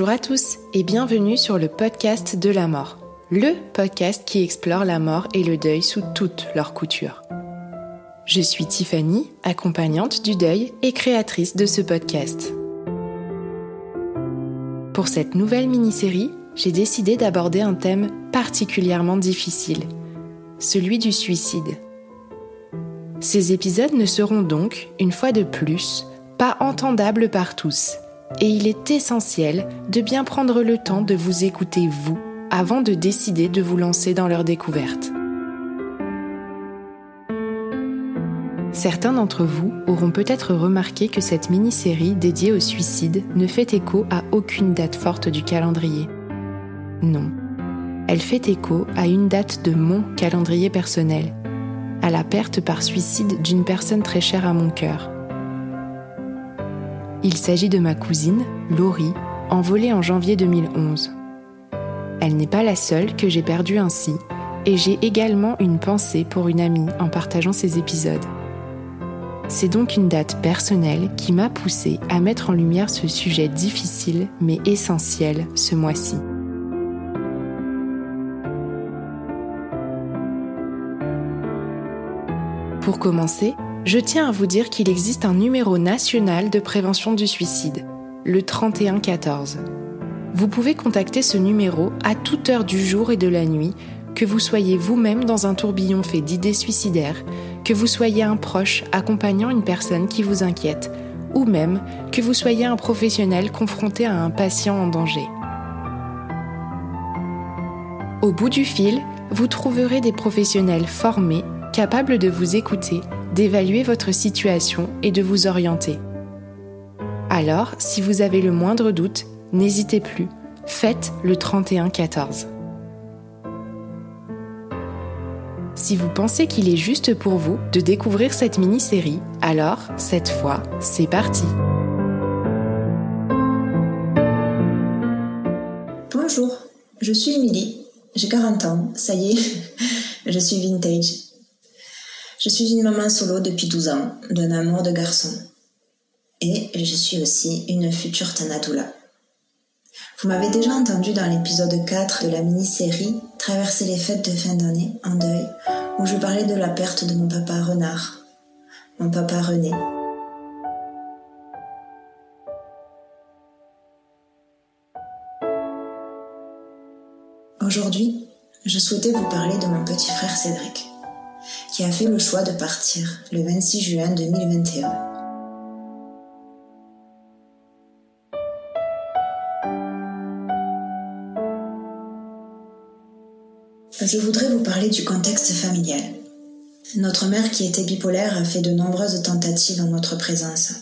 Bonjour à tous et bienvenue sur le podcast de la mort, le podcast qui explore la mort et le deuil sous toutes leurs coutures. Je suis Tiffany, accompagnante du deuil et créatrice de ce podcast. Pour cette nouvelle mini-série, j'ai décidé d'aborder un thème particulièrement difficile, celui du suicide. Ces épisodes ne seront donc, une fois de plus, pas entendables par tous et il est essentiel de bien prendre le temps de vous écouter vous avant de décider de vous lancer dans leur découverte. Certains d'entre vous auront peut-être remarqué que cette mini-série dédiée au suicide ne fait écho à aucune date forte du calendrier. Non, elle fait écho à une date de mon calendrier personnel, à la perte par suicide d'une personne très chère à mon cœur, il s'agit de ma cousine, Laurie, envolée en janvier 2011. Elle n'est pas la seule que j'ai perdue ainsi, et j'ai également une pensée pour une amie en partageant ces épisodes. C'est donc une date personnelle qui m'a poussée à mettre en lumière ce sujet difficile mais essentiel ce mois-ci. Pour commencer, je tiens à vous dire qu'il existe un numéro national de prévention du suicide, le 3114. Vous pouvez contacter ce numéro à toute heure du jour et de la nuit, que vous soyez vous-même dans un tourbillon fait d'idées suicidaires, que vous soyez un proche accompagnant une personne qui vous inquiète, ou même que vous soyez un professionnel confronté à un patient en danger. Au bout du fil, vous trouverez des professionnels formés, capables de vous écouter d'évaluer votre situation et de vous orienter. Alors, si vous avez le moindre doute, n'hésitez plus, faites le 31-14. Si vous pensez qu'il est juste pour vous de découvrir cette mini-série, alors, cette fois, c'est parti Bonjour, je suis Emily, j'ai 40 ans, ça y est, je suis vintage. Je suis une maman solo depuis 12 ans, d'un amour de garçon. Et je suis aussi une future Tanadoula. Vous m'avez déjà entendu dans l'épisode 4 de la mini-série Traverser les fêtes de fin d'année en deuil, où je parlais de la perte de mon papa Renard, mon papa René. Aujourd'hui, je souhaitais vous parler de mon petit frère Cédric qui a fait le choix de partir le 26 juin 2021. Je voudrais vous parler du contexte familial. Notre mère, qui était bipolaire, a fait de nombreuses tentatives en notre présence.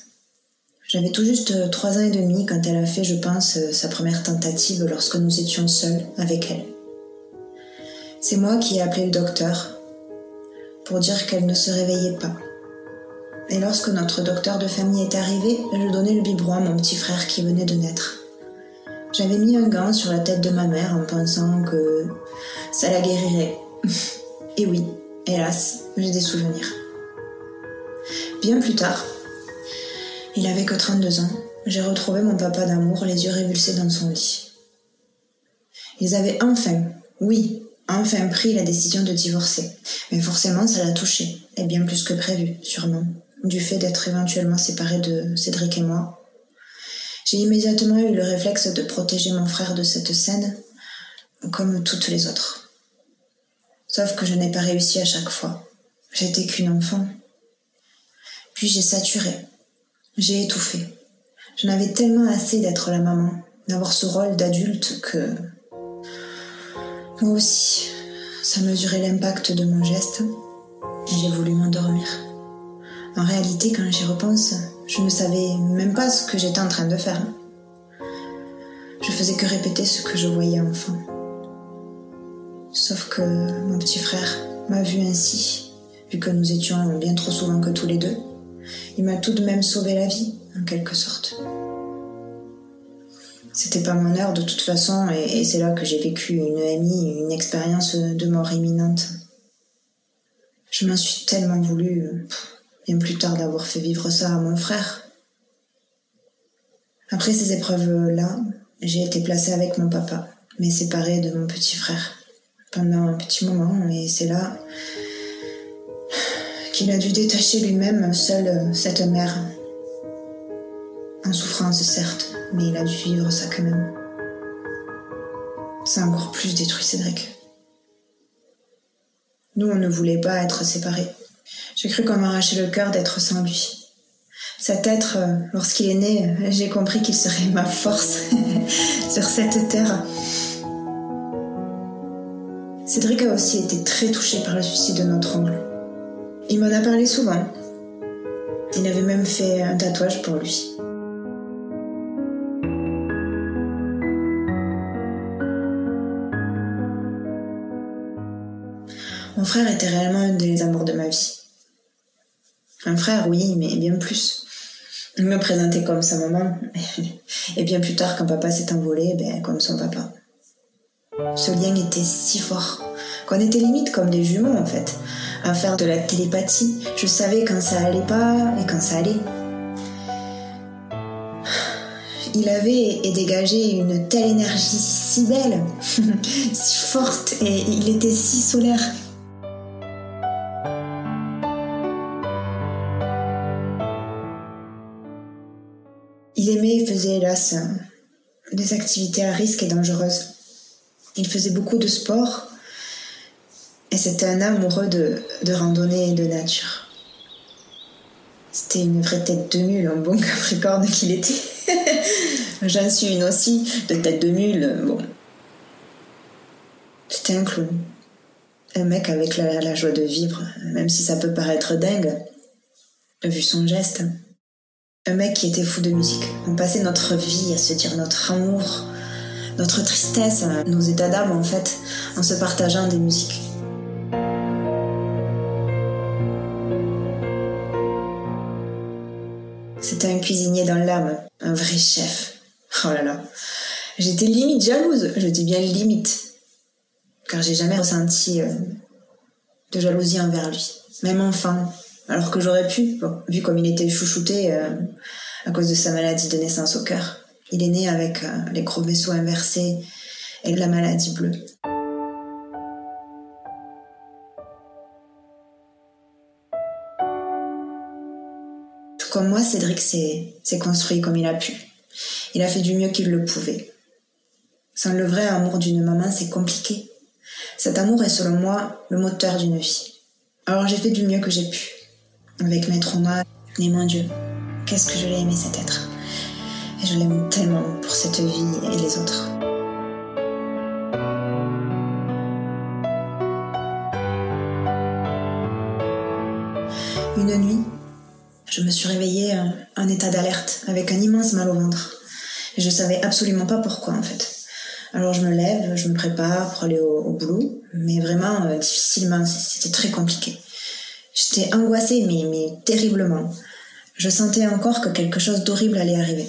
J'avais tout juste trois ans et demi quand elle a fait, je pense, sa première tentative lorsque nous étions seuls avec elle. C'est moi qui ai appelé le docteur pour dire qu'elle ne se réveillait pas. Et lorsque notre docteur de famille est arrivé, je donnais le biberon à mon petit frère qui venait de naître. J'avais mis un gant sur la tête de ma mère en pensant que ça la guérirait. Et oui, hélas, j'ai des souvenirs. Bien plus tard, il avait que 32 ans, j'ai retrouvé mon papa d'amour, les yeux révulsés dans son lit. Ils avaient enfin, oui, enfin pris la décision de divorcer. Mais forcément, ça l'a touché, et bien plus que prévu, sûrement, du fait d'être éventuellement séparé de Cédric et moi. J'ai immédiatement eu le réflexe de protéger mon frère de cette scène, comme toutes les autres. Sauf que je n'ai pas réussi à chaque fois. J'étais qu'une enfant. Puis j'ai saturé. J'ai étouffé. Je n'avais tellement assez d'être la maman, d'avoir ce rôle d'adulte que... Moi aussi, ça mesurait l'impact de mon geste j'ai voulu m'endormir. En réalité, quand j'y repense, je ne savais même pas ce que j'étais en train de faire. Je faisais que répéter ce que je voyais enfant. Sauf que mon petit frère m'a vu ainsi, vu que nous étions bien trop souvent que tous les deux. Il m'a tout de même sauvé la vie, en quelque sorte. C'était pas mon heure de toute façon, et, c'est là que j'ai vécu une amie, une expérience de mort imminente. Je m'en suis tellement voulu, bien plus tard d'avoir fait vivre ça à mon frère. Après ces épreuves-là, j'ai été placée avec mon papa, mais séparée de mon petit frère pendant un petit moment, et c'est là qu'il a dû détacher lui-même seul cette mère. En souffrance, certes, mais il a dû vivre ça quand même. Ça a encore plus détruit Cédric. Nous, on ne voulait pas être séparés. J'ai cru qu'on m'arrachait le cœur d'être sans lui. Cet être, euh, lorsqu'il est né, j'ai compris qu'il serait ma force sur cette terre. Cédric a aussi été très touché par le suicide de notre oncle. Il m'en a parlé souvent. Il avait même fait un tatouage pour lui. Frère était réellement un des amours de ma vie. Un frère, oui, mais bien plus. Il me présentait comme sa maman, et bien plus tard, quand papa s'est envolé, ben, comme son papa. Ce lien était si fort qu'on était limite comme des jumeaux en fait à faire de la télépathie. Je savais quand ça allait pas et quand ça allait. Il avait et dégagé une telle énergie si belle, si forte, et il était si solaire. Il aimait et faisait hélas des activités à risque et dangereuses. Il faisait beaucoup de sport et c'était un amoureux de, randonnée et de nature. C'était une vraie tête de mule, un bon capricorne qu'il était. J'en suis une aussi, de tête de mule, bon. C'était un clown. Un mec avec la, joie de vivre, même si ça peut paraître dingue, vu son geste. Un mec qui était fou de musique. On passait notre vie à se dire notre amour, notre tristesse, nos états d'âme en fait, en se partageant des musiques. C'était un cuisinier dans l'âme, un vrai chef. Oh là là. J'étais limite jalouse, je dis bien limite. Car j'ai jamais ressenti euh, de jalousie envers lui. Même enfant. Alors que j'aurais pu, vu comme il était chouchouté euh, à cause de sa maladie de naissance au cœur. Il est né avec euh, les gros vaisseaux inversés et la maladie bleue. comme moi, Cédric s'est construit comme il a pu. Il a fait du mieux qu'il le pouvait. Sans le vrai amour d'une maman, c'est compliqué. Cet amour est selon moi le moteur d'une vie. Alors j'ai fait du mieux que j'ai pu. Avec mes traumas, et mon Dieu, qu'est-ce que je l'ai aimé cet être. Et je l'aime tellement pour cette vie et les autres. Une nuit, je me suis réveillée en état d'alerte, avec un immense mal au ventre. Et je savais absolument pas pourquoi en fait. Alors je me lève, je me prépare pour aller au, boulot, mais vraiment euh, difficilement, c'était très compliqué. J'étais angoissée, mais, mais terriblement. Je sentais encore que quelque chose d'horrible allait arriver.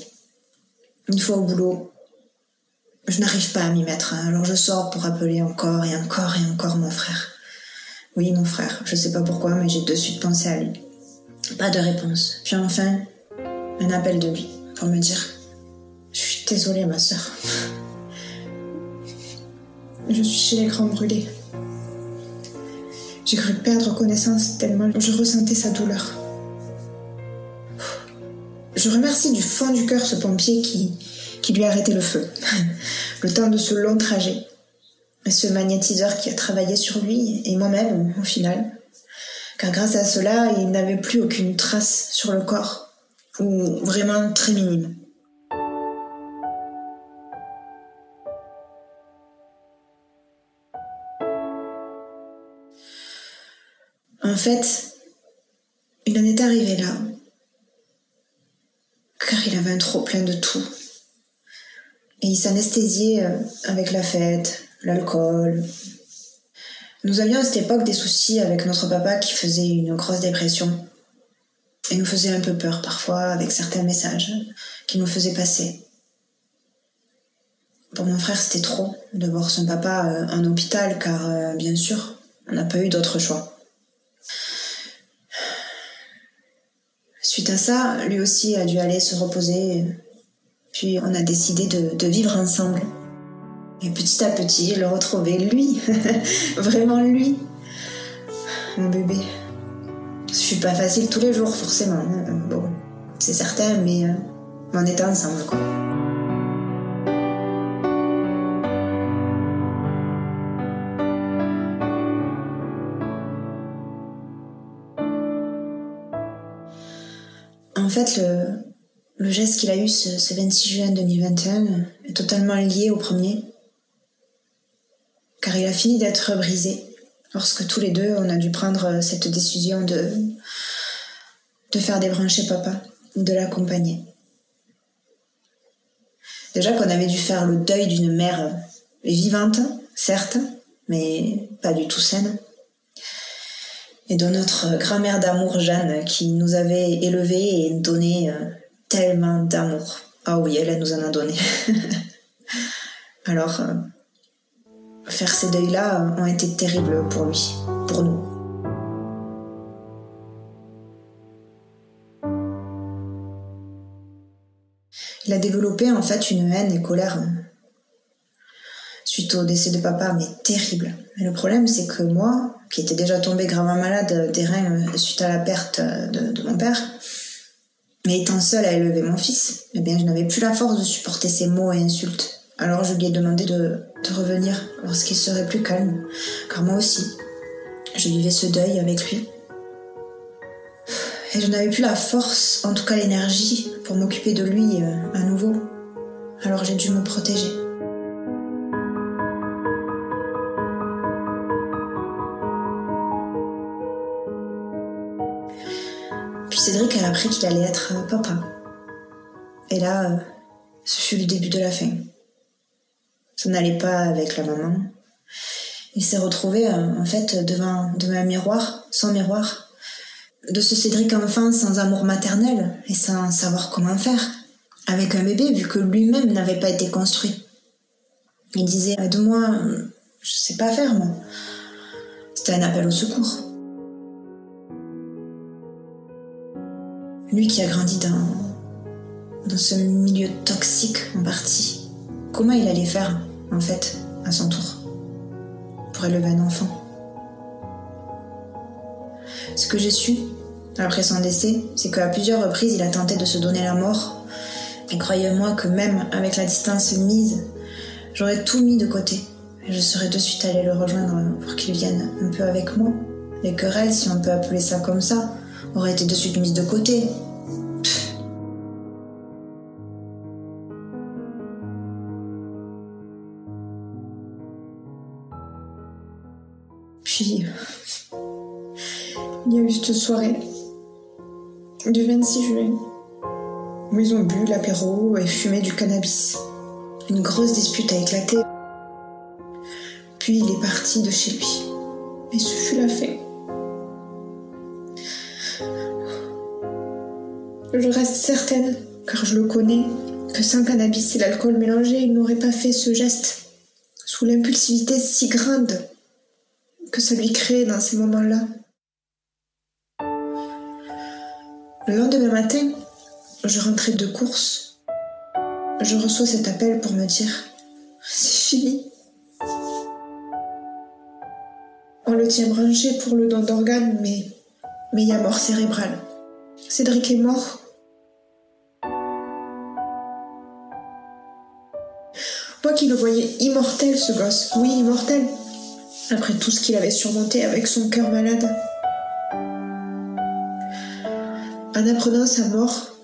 Une fois au boulot, je n'arrive pas à m'y mettre, hein. alors je sors pour appeler encore et encore et encore mon frère. Oui, mon frère, je sais pas pourquoi, mais j'ai de suite pensé à lui. Pas de réponse. Puis enfin, un appel de lui pour me dire Je suis désolée, ma soeur. Je suis chez l'écran brûlé. J'ai cru perdre connaissance tellement je ressentais sa douleur. Je remercie du fond du cœur ce pompier qui, qui lui a arrêté le feu, le temps de ce long trajet. Ce magnétiseur qui a travaillé sur lui et moi-même au final. Car grâce à cela, il n'avait plus aucune trace sur le corps, ou vraiment très minime. Fait, il en est arrivé là, car il avait un trop plein de tout. Et il s'anesthésiait euh, avec la fête, l'alcool. Nous avions à cette époque des soucis avec notre papa qui faisait une grosse dépression et nous faisait un peu peur parfois avec certains messages qu'il nous faisait passer. Pour mon frère, c'était trop de voir son papa euh, en hôpital car, euh, bien sûr, on n'a pas eu d'autre choix. Suite à ça, lui aussi a dû aller se reposer puis on a décidé de, vivre ensemble. Et petit à petit, le retrouver, lui, vraiment lui, mon bébé. Je suis pas facile tous les jours, forcément. Hein. Bon, c'est certain, mais euh, on était ensemble, quoi. Fait, le, geste qu'il a eu ce, 26 juin 2021 est totalement lié au premier, car il a fini d'être brisé lorsque tous les deux on a dû prendre cette décision de, de faire débrancher papa, de l'accompagner. Déjà qu'on avait dû faire le deuil d'une mère vivante, certes, mais pas du tout saine. Et de notre grand-mère d'amour Jeanne qui nous avait élevés et donné euh, tellement d'amour. Ah oui, elle, nous en a donné. Alors, euh, faire ces deuils-là ont été terribles pour lui, pour nous. Il a développé en fait une haine et colère suite au décès de papa, mais terrible. Mais le problème, c'est que moi, qui étais déjà tombée gravement malade des reins suite à la perte de mon père, mais étant seule à élever mon fils, eh bien, je n'avais plus la force de supporter ses mots et insultes. Alors je lui ai demandé de, revenir lorsqu'il serait plus calme, car moi aussi, je vivais ce deuil avec lui. Et je n'avais plus la force, en tout cas l'énergie, pour m'occuper de lui euh, à nouveau. Alors j'ai dû me protéger. Cédric a appris qu'il allait être papa. Et là, ce fut le début de la fin. Ça n'allait pas avec la maman. Il s'est retrouvé en fait devant, devant un miroir, sans miroir, de ce Cédric enfant sans amour maternel et sans savoir comment faire, avec un bébé vu que lui-même n'avait pas été construit. Il disait de moi, je sais pas faire moi. C'était un appel au secours. Lui qui a grandi dans, dans ce milieu toxique en partie, comment il allait faire, en fait, à son tour, pour élever un enfant? Ce que j'ai su, après son décès, c'est qu'à plusieurs reprises, il a tenté de se donner la mort. Et croyez-moi que même avec la distance mise, j'aurais tout mis de côté. Et je serais de suite allée le rejoindre pour qu'il vienne un peu avec moi. Les querelles, si on peut appeler ça comme ça, aurait été de suite mise de côté. Puis, il y a eu cette soirée du 26 juin où ils ont bu l'apéro et fumé du cannabis. Une grosse dispute a éclaté. Puis il est parti de chez lui. Et ce fut la fin. Je reste certaine, car je le connais, que sans cannabis et l'alcool mélangé, il n'aurait pas fait ce geste, sous l'impulsivité si grande que ça lui crée dans ces moments-là. Le lendemain matin, je rentrais de course. Je reçois cet appel pour me dire c'est fini. On le tient branché pour le don d'organes, mais mais il y a mort cérébrale. Cédric est mort. Moi qui le voyais immortel, ce gosse. Oui, immortel. Après tout ce qu'il avait surmonté avec son cœur malade. En apprenant sa mort,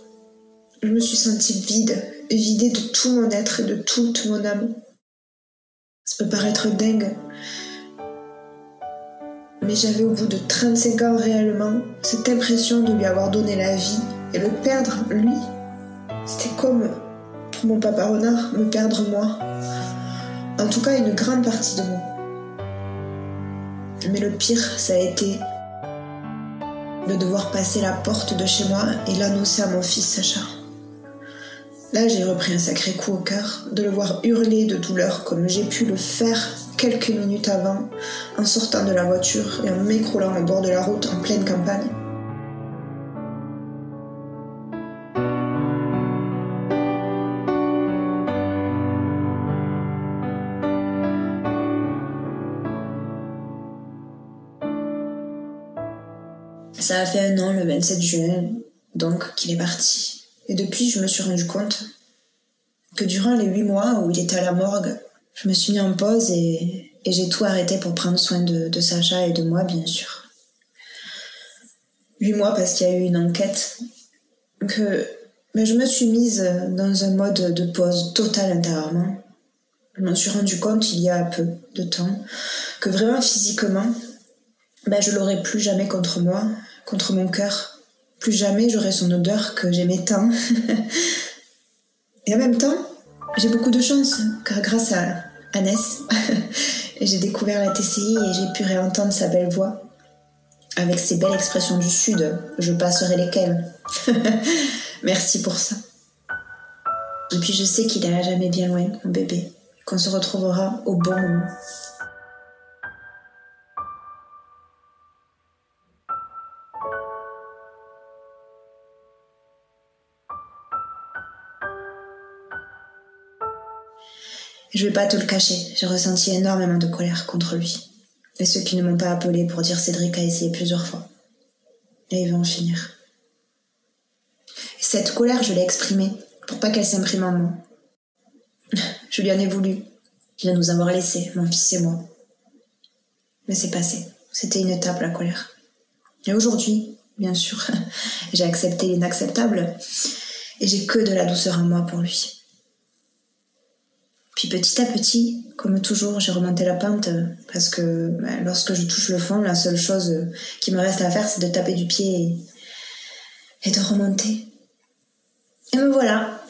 je me suis sentie vide, vidée de tout mon être et de toute mon âme. Ça peut paraître dingue, mais j'avais au bout de 35 ans réellement cette impression de lui avoir donné la vie et le perdre, lui. C'était comme, pour mon papa renard, me perdre moi. En tout cas, une grande partie de moi. Mais le pire, ça a été de devoir passer la porte de chez moi et l'annoncer à mon fils Sacha. Là, j'ai repris un sacré coup au cœur de le voir hurler de douleur comme j'ai pu le faire quelques minutes avant en sortant de la voiture et en m'écroulant au bord de la route en pleine campagne. Ça a fait un an le 27 juin, donc, qu'il est parti. Et depuis, je me suis rendu compte que durant les huit mois où il était à la morgue, je me suis mis en pause et, j'ai tout arrêté pour prendre soin de, Sacha et de moi, bien sûr. Huit mois parce qu'il y a eu une enquête que mais je me suis mise dans un mode de pause totale intérieurement. Je m'en suis rendu compte il y a peu de temps que vraiment physiquement, ben je l'aurais plus jamais contre moi, contre mon cœur. Plus jamais j'aurais son odeur que j'aimais tant. et en même temps, j'ai beaucoup de chance, car grâce à Annès, j'ai découvert la TCI et j'ai pu réentendre sa belle voix. Avec ses belles expressions du Sud, je passerai lesquelles? Merci pour ça. Et puis je sais qu'il ira jamais bien loin, mon bébé, qu'on se retrouvera au bon moment. Je vais pas te le cacher, j'ai ressenti énormément de colère contre lui. Et ceux qui ne m'ont pas appelé pour dire Cédric a essayé plusieurs fois. Et il va en finir. Cette colère, je l'ai exprimée pour pas qu'elle s'imprime en moi. Je lui en ai voulu. Va nous avoir laissés, mon fils et moi. Mais c'est passé. C'était une étape, la colère. Et aujourd'hui, bien sûr, j'ai accepté l'inacceptable et j'ai que de la douceur en moi pour lui. Puis petit à petit, comme toujours, j'ai remonté la pente parce que bah, lorsque je touche le fond, la seule chose qui me reste à faire, c'est de taper du pied et, de remonter. Et me voilà.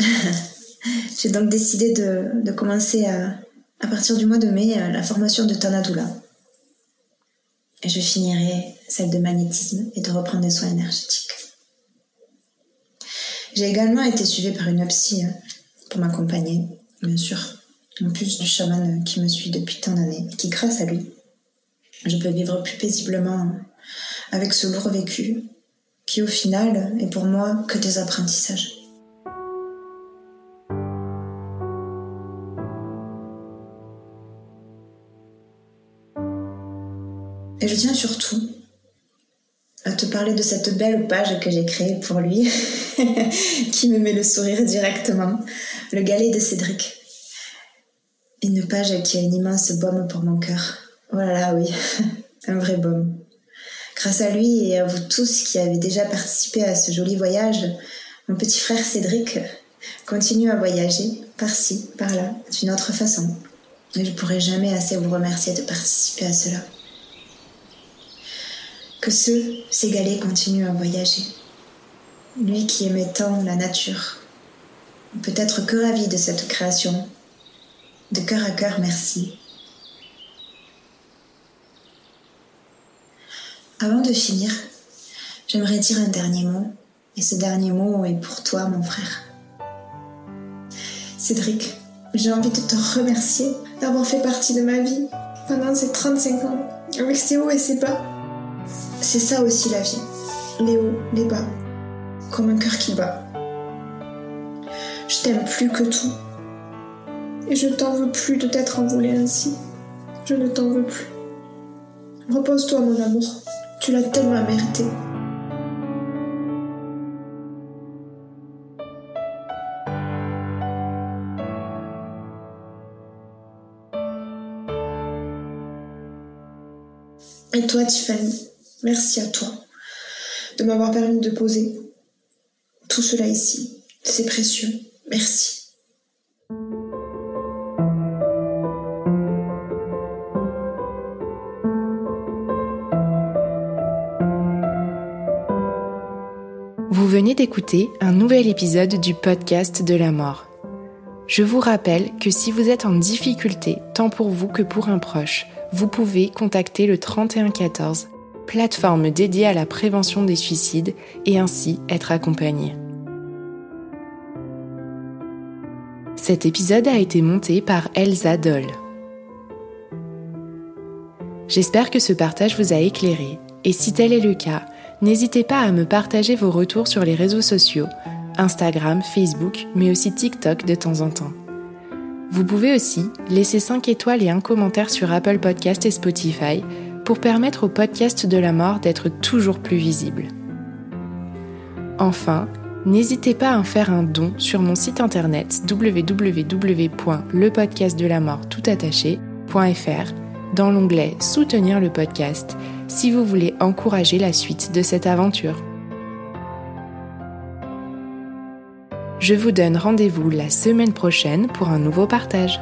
j'ai donc décidé de, commencer à, partir du mois de mai la formation de Tanadula. Et je finirai celle de magnétisme et de reprendre des soins énergétiques. J'ai également été suivie par une psy pour m'accompagner, bien sûr en plus du chaman qui me suit depuis tant d'années et qui, grâce à lui, je peux vivre plus paisiblement avec ce lourd vécu qui, au final, est pour moi que des apprentissages. Et je tiens surtout à te parler de cette belle page que j'ai créée pour lui, qui me met le sourire directement, le galet de Cédric. Une page qui a une immense baume pour mon cœur. Voilà, oh oui, un vrai baume. Grâce à lui et à vous tous qui avez déjà participé à ce joli voyage, mon petit frère Cédric continue à voyager par-ci, par-là, d'une autre façon. Et je ne pourrai jamais assez vous remercier de participer à cela. Que ce Ségalais continue à voyager. Lui qui aimait tant la nature, peut être que ravi de cette création de cœur à cœur, merci. Avant de finir, j'aimerais dire un dernier mot, et ce dernier mot est pour toi, mon frère. Cédric, j'ai envie de te remercier d'avoir fait partie de ma vie pendant ces 35 ans, avec ses hauts et ses bas. C'est ça aussi la vie, les hauts, les bas, comme un cœur qui bat. Je t'aime plus que tout, et je ne t'en veux plus de t'être envolé ainsi. Je ne t'en veux plus. Repose-toi, mon amour. Tu l'as tellement mérité. Et toi, Tiffany, merci à toi de m'avoir permis de poser tout cela ici. C'est précieux. Merci. Venez d'écouter un nouvel épisode du podcast de la mort. Je vous rappelle que si vous êtes en difficulté, tant pour vous que pour un proche, vous pouvez contacter le 3114, plateforme dédiée à la prévention des suicides, et ainsi être accompagné. Cet épisode a été monté par Elsa Doll. J'espère que ce partage vous a éclairé, et si tel est le cas, n'hésitez pas à me partager vos retours sur les réseaux sociaux Instagram, Facebook, mais aussi TikTok de temps en temps. Vous pouvez aussi laisser 5 étoiles et un commentaire sur Apple Podcast et Spotify pour permettre au podcast de la mort d'être toujours plus visible. Enfin, n'hésitez pas à en faire un don sur mon site internet www.lepodcastdelamortoutattaché.fr dans l'onglet Soutenir le podcast si vous voulez encourager la suite de cette aventure. Je vous donne rendez-vous la semaine prochaine pour un nouveau partage.